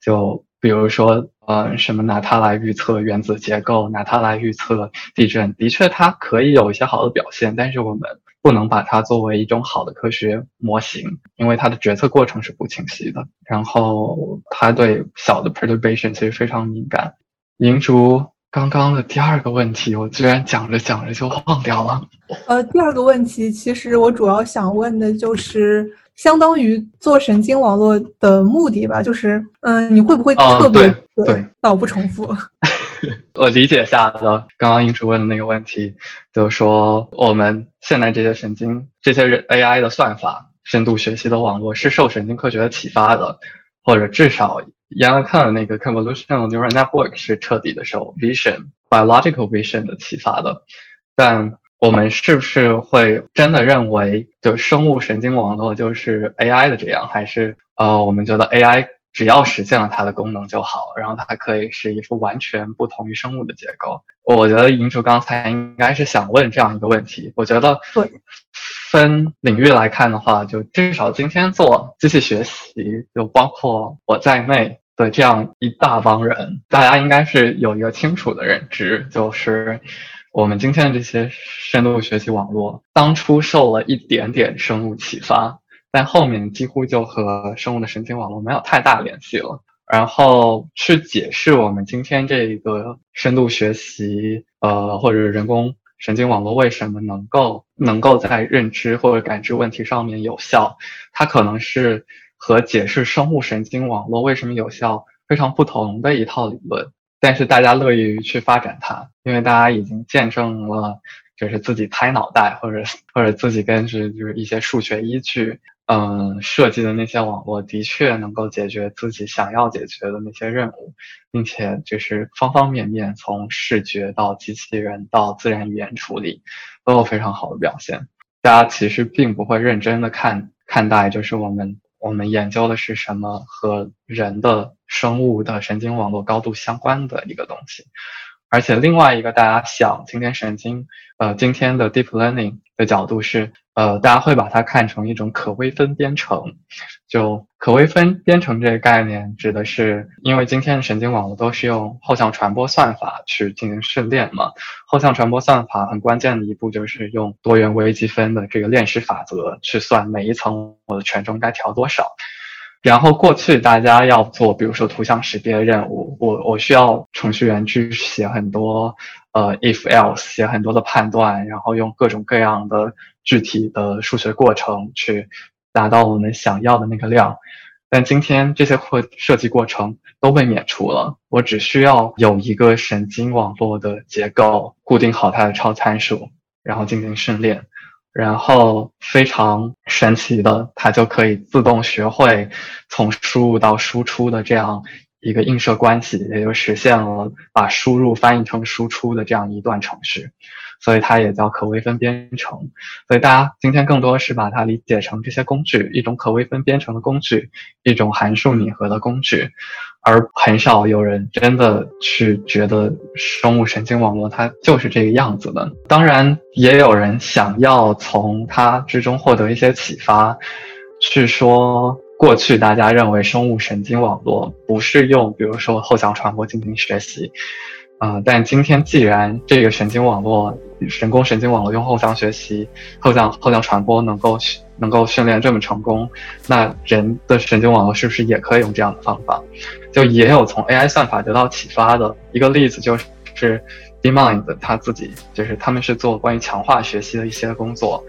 就。比如说，呃，什么拿它来预测原子结构，拿它来预测地震，的确它可以有一些好的表现，但是我们不能把它作为一种好的科学模型，因为它的决策过程是不清晰的。然后它对小的 perturbation 其实非常敏感。银竹刚刚的第二个问题，我居然讲着讲着就忘掉了。呃，第二个问题，其实我主要想问的就是，相当于做神经网络的目的吧，就是，嗯、你会不会哦特别对对。道不重复？我理解下的刚刚英主问的那个问题，就是说我们现在这些神经、这些人 AI 的算法、深度学习的网络是受神经科学的启发的，或者至少杨乐看的那个 convolutional neural network 是彻底的受 vision、biological vision 的启发的，但我们是不是会真的认为，就生物神经网络就是 AI 的这样，还是呃，我们觉得 AI 只要实现了它的功能就好，然后它可以是一副完全不同于生物的结构？我觉得银主刚才应该是想问这样一个问题。我觉得对分领域来看的话，就至少今天做机器学习，就包括我在内的这样一大帮人，大家应该是有一个清楚的认知，就是我们今天的这些深度学习网络，当初受了一点点生物启发，但后面几乎就和生物的神经网络没有太大联系了。然后去解释我们今天这一个深度学习，呃，或者人工神经网络为什么能够能够在认知或者感知问题上面有效，它可能是和解释生物神经网络为什么有效非常不同的一套理论。但是大家乐于去发展它，因为大家已经见证了，就是自己拍脑袋或者或者自己根据就是一些数学依据，嗯，设计的那些网络的确能够解决自己想要解决的那些任务，并且就是方方面面，从视觉到机器人到自然语言处理，都有非常好的表现。大家其实并不会认真的看看待，就是我们我们研究的是什么和人的生物的神经网络高度相关的一个东西。而且另外一个大家想今天神经，呃，今天的 deep learning 的角度是，呃，大家会把它看成一种可微分编程。就可微分编程这个概念，指的是因为今天的神经网络都是用后向传播算法去进行训练嘛，后向传播算法很关键的一步就是用多元微积分的这个链式法则去算每一层我的权重该调多少。然后过去大家要做，比如说图像识别任务，我我需要程序员去写很多呃 if else，写很多的判断，然后用各种各样的具体的数学过程去达到我们想要的那个量。但今天这些过设计过程都被免除了，我只需要有一个神经网络的结构，固定好它的超参数，然后进行训练。然后非常神奇的，它就可以自动学会从输入到输出的这样一个映射关系，也就实现了把输入翻译成输出的这样一段程序，所以它也叫可微分编程。所以大家今天更多是把它理解成这些工具，一种可微分编程的工具，一种函数拟合的工具。而很少有人真的去觉得生物神经网络它就是这个样子的。当然，也有人想要从它之中获得一些启发，去说过去大家认为生物神经网络不是用比如说后向传播进行学习，啊、但今天既然这个神经网络、人工神经网络用后向学习、后向后向传播能够能够训练这么成功，那人的神经网络是不是也可以用这样的方法？就也有从 AI 算法得到启发的一个例子，就是。DeepMind 他自己就是他们是做关于强化学习的一些工作，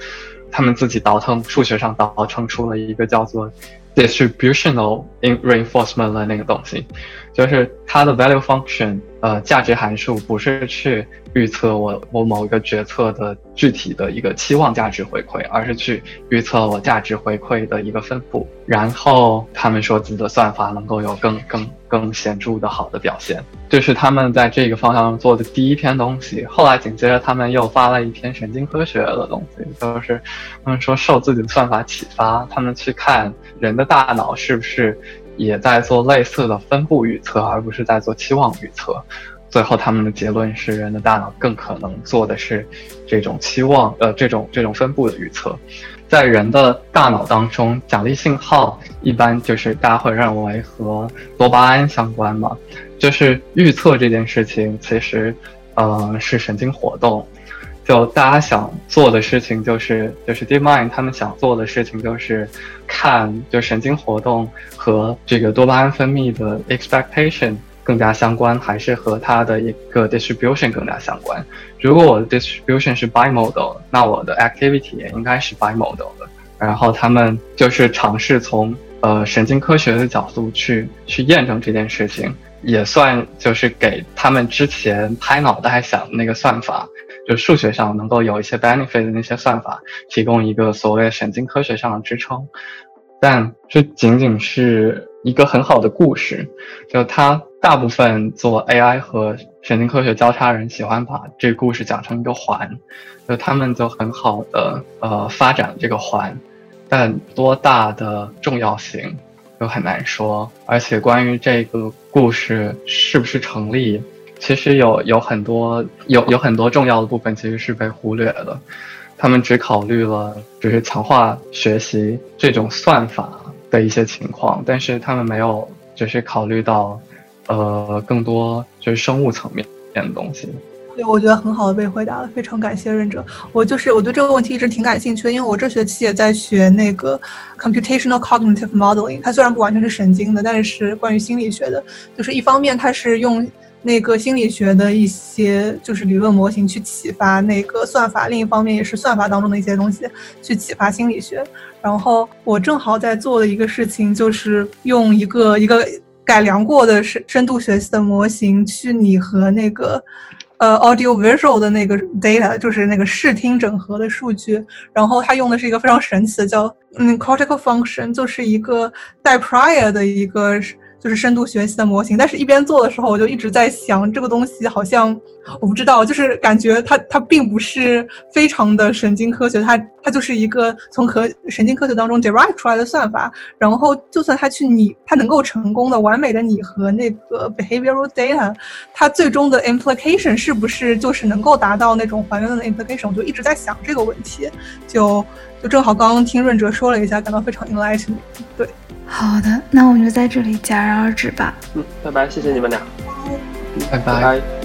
他们自己倒腾数学上倒腾出了一个叫做 distributional reinforcement 的那个东西，就是它的 value function 呃价值函数不是去预测我我某一个决策的具体的一个期望价值回馈，而是去预测我价值回馈的一个分布，然后他们说自己的算法能够有更更更显著的好的表现，这是他们在这个方向做的第一篇东西。后来紧接着他们又发了一篇神经科学的东西，就是他们说受自己的算法启发，他们去看人的大脑是不是也在做类似的分布预测，而不是在做期望预测。最后他们的结论是，人的大脑更可能做的是这种期望，呃，这种这种分布的预测。在人的大脑当中，奖励信号一般就是大家会认为和多巴胺相关嘛，就是预测这件事情其实，呃，是神经活动。就大家想做的事情就是就是 DeepMind 他们想做的事情就是看就神经活动和这个多巴胺分泌的 expectation 更加相关，还是和它的一个 distribution 更加相关。如果我的 distribution 是 bimodal，那我的 activity 也应该是 bimodal 的。然后他们就是尝试从呃神经科学的角度去去验证这件事情，也算就是给他们之前拍脑袋想的那个算法。就数学上能够有一些 benefit 的那些算法，提供一个所谓神经科学上的支撑，但这仅仅是一个很好的故事。就它大部分做 AI 和神经科学交叉人喜欢把这个故事讲成一个环，就他们就很好的呃发展这个环，但多大的重要性就很难说。而且关于这个故事是不是成立？其实有有很多有有很多重要的部分其实是被忽略的，他们只考虑了只是强化学习这种算法的一些情况，但是他们没有就是考虑到，呃，更多就是生物层面的东西。对，我觉得很好的被回答了，非常感谢任哲。我就是我对这个问题一直挺感兴趣的，因为我这学期也在学那个 computational cognitive modeling，它虽然不完全是神经的，但是是关于心理学的，就是一方面它是用。那个心理学的一些就是理论模型去启发那个算法，另一方面也是算法当中的一些东西去启发心理学。然后我正好在做的一个事情就是用一个一个改良过的深深度学习的模型去拟合那个呃 audio visual 的那个 data，就是那个视听整合的数据。然后它用的是一个非常神奇的叫嗯 cortical function，就是一个带 prior 的一个。就是深度学习的模型，但是一边做的时候，我就一直在想，这个东西好像我不知道，就是感觉它它并不是非常的神经科学，它它就是一个从和神经科学当中 derive 出来的算法。然后就算它去拟，它能够成功的完美的拟合那个 behavioral data，它最终的 implication 是不是就是能够达到那种还原论的 implication？我就一直在想这个问题，就就正好刚刚听润哲说了一下，感到非常 enlightening。对。好的，那我们就在这里戛然而止吧。嗯，拜拜，谢谢你们俩，拜拜。